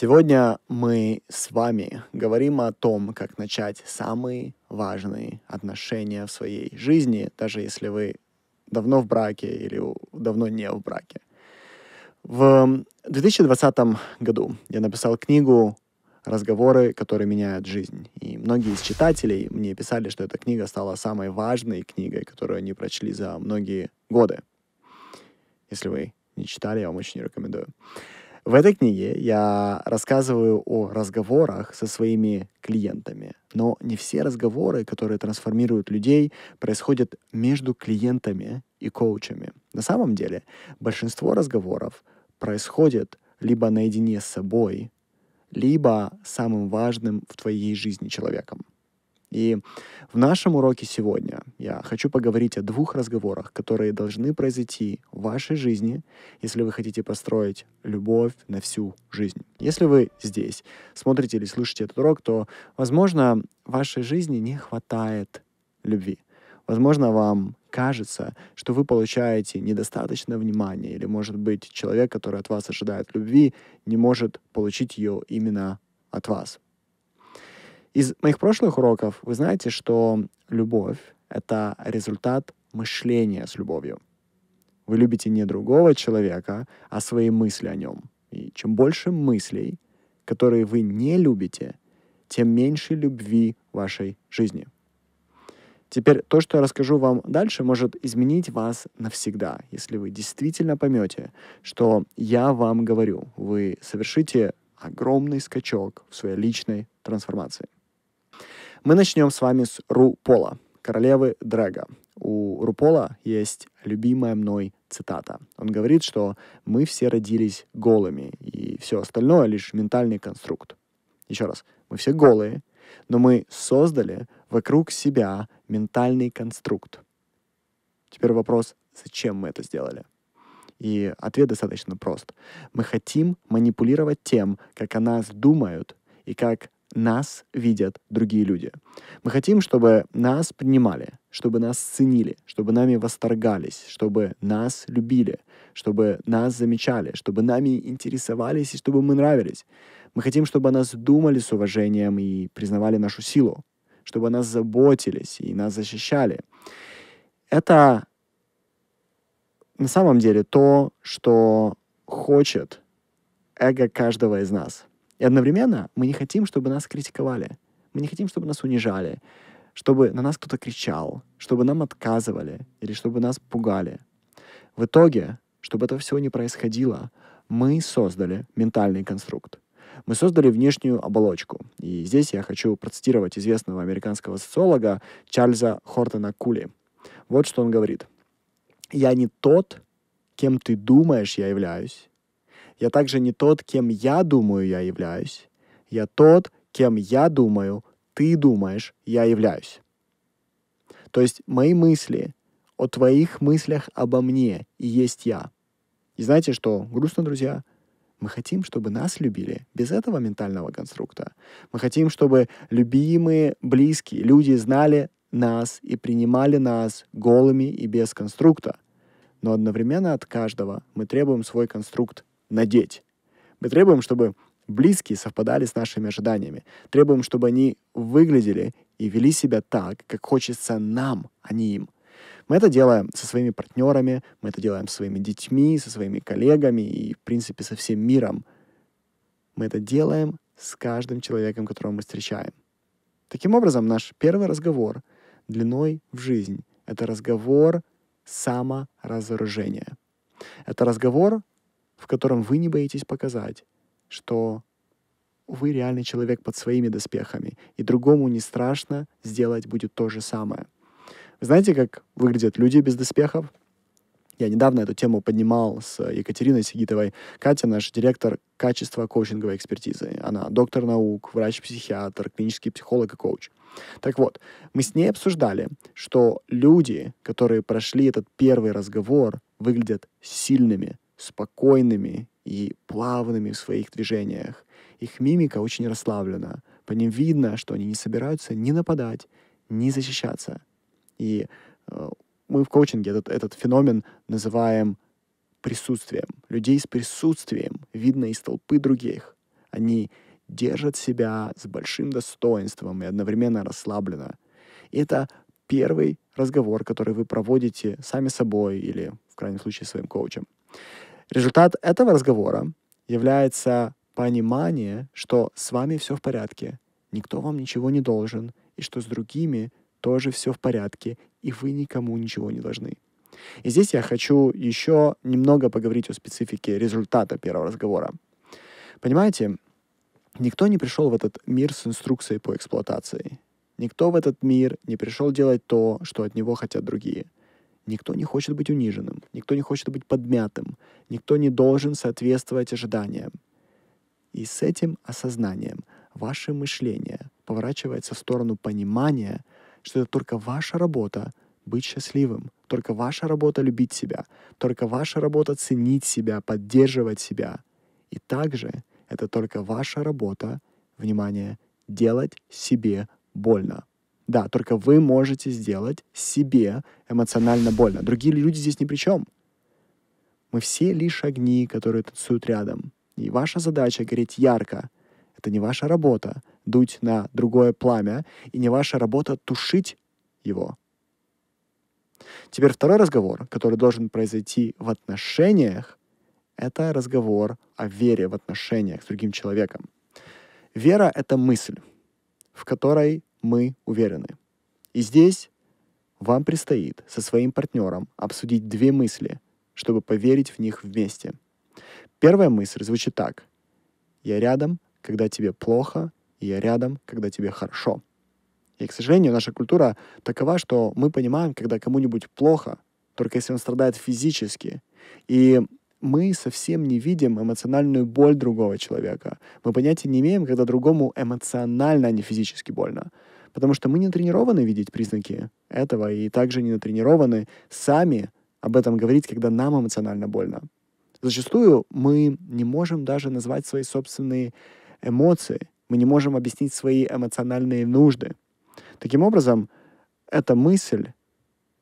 Сегодня мы с вами говорим о том, как начать самые важные отношения в своей жизни, даже если вы давно в браке или давно не в браке. В 2020 году я написал книгу «Разговоры, которые меняют жизнь». И многие из читателей мне писали, что эта книга стала самой важной книгой, которую они прочли за многие годы. Если вы не читали, я вам очень рекомендую. В этой книге я рассказываю о разговорах со своими клиентами. Но не все разговоры, которые трансформируют людей, происходят между клиентами и коучами. На самом деле большинство разговоров происходит либо наедине с собой, либо самым важным в твоей жизни человеком. И в нашем уроке сегодня я хочу поговорить о двух разговорах, которые должны произойти в вашей жизни, если вы хотите построить любовь на всю жизнь. Если вы здесь смотрите или слушаете этот урок, то, возможно, в вашей жизни не хватает любви. Возможно, вам кажется, что вы получаете недостаточно внимания, или, может быть, человек, который от вас ожидает любви, не может получить ее именно от вас. Из моих прошлых уроков вы знаете, что любовь — это результат мышления с любовью. Вы любите не другого человека, а свои мысли о нем. И чем больше мыслей, которые вы не любите, тем меньше любви в вашей жизни. Теперь то, что я расскажу вам дальше, может изменить вас навсегда, если вы действительно поймете, что я вам говорю. Вы совершите огромный скачок в своей личной трансформации. Мы начнем с вами с Рупола, королевы Дрэга. У Рупола есть любимая мной цитата. Он говорит, что мы все родились голыми, и все остальное лишь ментальный конструкт. Еще раз, мы все голые, но мы создали вокруг себя ментальный конструкт. Теперь вопрос, зачем мы это сделали? И ответ достаточно прост. Мы хотим манипулировать тем, как о нас думают и как нас видят другие люди. Мы хотим, чтобы нас принимали, чтобы нас ценили, чтобы нами восторгались, чтобы нас любили, чтобы нас замечали, чтобы нами интересовались и чтобы мы нравились. Мы хотим, чтобы о нас думали с уважением и признавали нашу силу, чтобы о нас заботились и нас защищали. Это на самом деле то, что хочет эго каждого из нас — и одновременно мы не хотим, чтобы нас критиковали. Мы не хотим, чтобы нас унижали, чтобы на нас кто-то кричал, чтобы нам отказывали или чтобы нас пугали. В итоге, чтобы это все не происходило, мы создали ментальный конструкт. Мы создали внешнюю оболочку. И здесь я хочу процитировать известного американского социолога Чарльза Хортона Кули. Вот что он говорит. «Я не тот, кем ты думаешь, я являюсь, я также не тот, кем я думаю, я являюсь. Я тот, кем я думаю, ты думаешь, я являюсь. То есть мои мысли о твоих мыслях обо мне и есть я. И знаете что? Грустно, друзья. Мы хотим, чтобы нас любили без этого ментального конструкта. Мы хотим, чтобы любимые, близкие люди знали нас и принимали нас голыми и без конструкта. Но одновременно от каждого мы требуем свой конструкт надеть. Мы требуем, чтобы близкие совпадали с нашими ожиданиями. Требуем, чтобы они выглядели и вели себя так, как хочется нам, а не им. Мы это делаем со своими партнерами, мы это делаем со своими детьми, со своими коллегами и, в принципе, со всем миром. Мы это делаем с каждым человеком, которого мы встречаем. Таким образом, наш первый разговор длиной в жизнь — это разговор саморазоружения. Это разговор в котором вы не боитесь показать, что вы реальный человек под своими доспехами, и другому не страшно сделать будет то же самое. Вы знаете, как выглядят люди без доспехов? Я недавно эту тему поднимал с Екатериной Сигитовой. Катя наш директор качества коучинговой экспертизы. Она доктор наук, врач-психиатр, клинический психолог и коуч. Так вот, мы с ней обсуждали, что люди, которые прошли этот первый разговор, выглядят сильными, спокойными и плавными в своих движениях. Их мимика очень расслаблена. По ним видно, что они не собираются ни нападать, ни защищаться. И э, мы в коучинге этот, этот феномен называем присутствием. Людей с присутствием видно из толпы других. Они держат себя с большим достоинством и одновременно расслабленно. И это первый разговор, который вы проводите сами собой или, в крайнем случае, своим коучем. Результат этого разговора является понимание, что с вами все в порядке, никто вам ничего не должен, и что с другими тоже все в порядке, и вы никому ничего не должны. И здесь я хочу еще немного поговорить о специфике результата первого разговора. Понимаете, никто не пришел в этот мир с инструкцией по эксплуатации. Никто в этот мир не пришел делать то, что от него хотят другие. Никто не хочет быть униженным, никто не хочет быть подмятым, никто не должен соответствовать ожиданиям. И с этим осознанием ваше мышление поворачивается в сторону понимания, что это только ваша работа быть счастливым, только ваша работа любить себя, только ваша работа ценить себя, поддерживать себя. И также это только ваша работа, внимание, делать себе больно. Да, только вы можете сделать себе эмоционально больно. Другие люди здесь ни при чем. Мы все лишь огни, которые танцуют рядом. И ваша задача гореть ярко. Это не ваша работа дуть на другое пламя, и не ваша работа тушить его. Теперь второй разговор, который должен произойти в отношениях, это разговор о вере в отношениях с другим человеком. Вера — это мысль, в которой мы уверены. И здесь вам предстоит со своим партнером обсудить две мысли, чтобы поверить в них вместе. Первая мысль звучит так. Я рядом, когда тебе плохо, и я рядом, когда тебе хорошо. И, к сожалению, наша культура такова, что мы понимаем, когда кому-нибудь плохо, только если он страдает физически. И мы совсем не видим эмоциональную боль другого человека. Мы понятия не имеем, когда другому эмоционально, а не физически больно. Потому что мы не тренированы видеть признаки этого, и также не натренированы сами об этом говорить, когда нам эмоционально больно. Зачастую мы не можем даже назвать свои собственные эмоции. Мы не можем объяснить свои эмоциональные нужды. Таким образом, эта мысль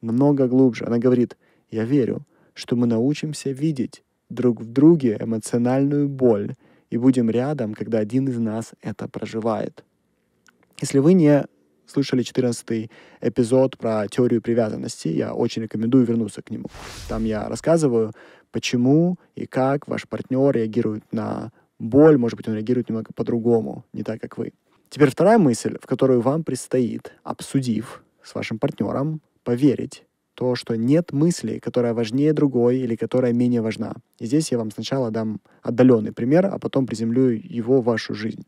намного глубже. Она говорит, я верю, что мы научимся видеть друг в друге эмоциональную боль и будем рядом, когда один из нас это проживает. Если вы не слышали 14 эпизод про теорию привязанности, я очень рекомендую вернуться к нему. Там я рассказываю, почему и как ваш партнер реагирует на боль, может быть, он реагирует немного по-другому, не так, как вы. Теперь вторая мысль, в которую вам предстоит, обсудив с вашим партнером, поверить, то, что нет мысли, которая важнее другой или которая менее важна. И здесь я вам сначала дам отдаленный пример, а потом приземлю его в вашу жизнь.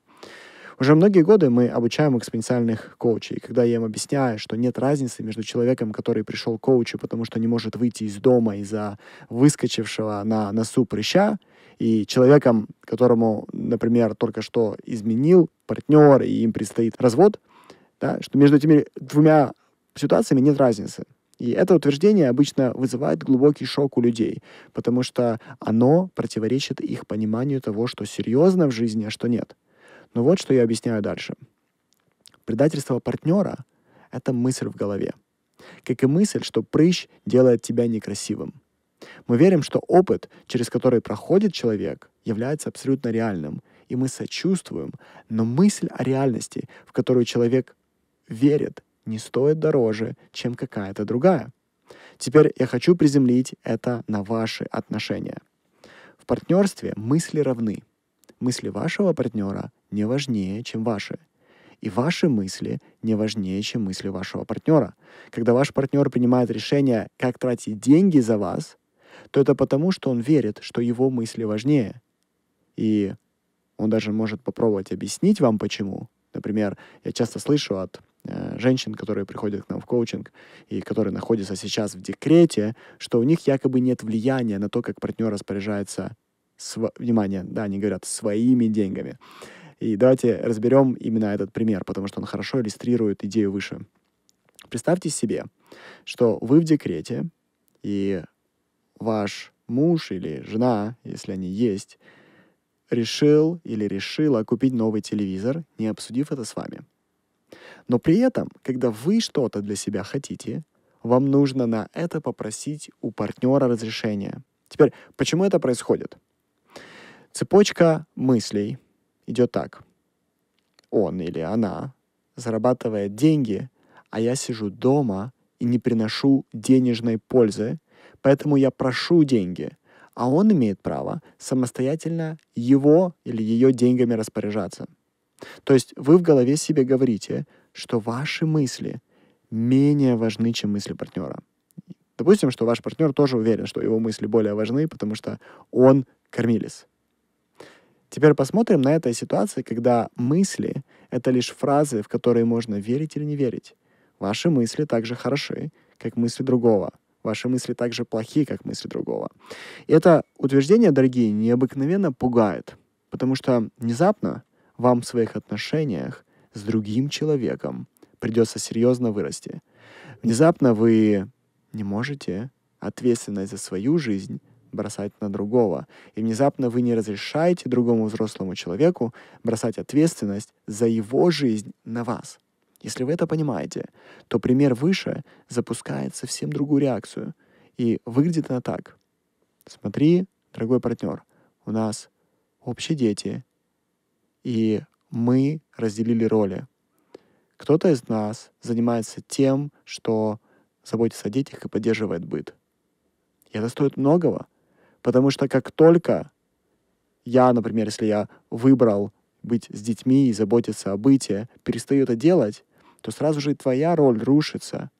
Уже многие годы мы обучаем экспоненциальных коучей, когда я им объясняю, что нет разницы между человеком, который пришел к коучу, потому что не может выйти из дома из-за выскочившего на носу прыща, и человеком, которому, например, только что изменил партнер, и им предстоит развод, да, что между этими двумя ситуациями нет разницы. И это утверждение обычно вызывает глубокий шок у людей, потому что оно противоречит их пониманию того, что серьезно в жизни, а что нет. Но вот что я объясняю дальше. Предательство партнера — это мысль в голове. Как и мысль, что прыщ делает тебя некрасивым. Мы верим, что опыт, через который проходит человек, является абсолютно реальным, и мы сочувствуем, но мысль о реальности, в которую человек верит, не стоит дороже, чем какая-то другая. Теперь я хочу приземлить это на ваши отношения. В партнерстве мысли равны. Мысли вашего партнера не важнее, чем ваши. И ваши мысли не важнее, чем мысли вашего партнера. Когда ваш партнер принимает решение, как тратить деньги за вас, то это потому, что он верит, что его мысли важнее. И он даже может попробовать объяснить вам, почему. Например, я часто слышу от женщин, которые приходят к нам в коучинг и которые находятся сейчас в декрете, что у них якобы нет влияния на то, как партнер распоряжается, св... внимание, да, они говорят, своими деньгами. И давайте разберем именно этот пример, потому что он хорошо иллюстрирует идею выше. Представьте себе, что вы в декрете, и ваш муж или жена, если они есть, решил или решила купить новый телевизор, не обсудив это с вами. Но при этом, когда вы что-то для себя хотите, вам нужно на это попросить у партнера разрешения. Теперь, почему это происходит? Цепочка мыслей идет так. Он или она зарабатывает деньги, а я сижу дома и не приношу денежной пользы, поэтому я прошу деньги, а он имеет право самостоятельно его или ее деньгами распоряжаться. То есть вы в голове себе говорите, что ваши мысли менее важны, чем мысли партнера. Допустим, что ваш партнер тоже уверен, что его мысли более важны, потому что он кормилец. Теперь посмотрим на этой ситуации, когда мысли — это лишь фразы, в которые можно верить или не верить. Ваши мысли также хороши, как мысли другого. Ваши мысли также плохи, как мысли другого. И это утверждение, дорогие, необыкновенно пугает, потому что внезапно вам в своих отношениях с другим человеком придется серьезно вырасти. Внезапно вы не можете ответственность за свою жизнь бросать на другого. И внезапно вы не разрешаете другому взрослому человеку бросать ответственность за его жизнь на вас. Если вы это понимаете, то пример выше запускает совсем другую реакцию. И выглядит она так. Смотри, дорогой партнер, у нас общие дети, и мы разделили роли. Кто-то из нас занимается тем, что заботится о детях и поддерживает быт. И это стоит многого, потому что как только я, например, если я выбрал быть с детьми и заботиться о быте, перестаю это делать, то сразу же твоя роль рушится.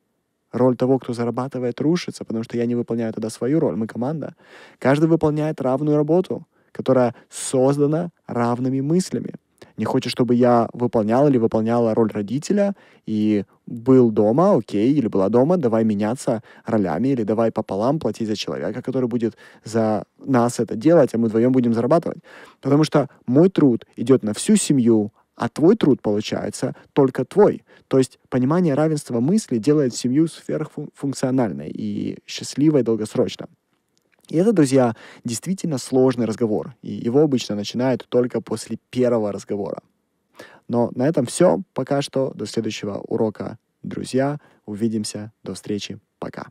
Роль того, кто зарабатывает, рушится, потому что я не выполняю тогда свою роль. Мы команда. Каждый выполняет равную работу, которая создана равными мыслями не хочешь, чтобы я выполнял или выполняла роль родителя и был дома, окей, или была дома, давай меняться ролями, или давай пополам платить за человека, который будет за нас это делать, а мы вдвоем будем зарабатывать. Потому что мой труд идет на всю семью, а твой труд получается только твой. То есть понимание равенства мысли делает семью сверхфункциональной и счастливой долгосрочно. И это, друзья, действительно сложный разговор, и его обычно начинают только после первого разговора. Но на этом все. Пока что. До следующего урока, друзья. Увидимся. До встречи. Пока.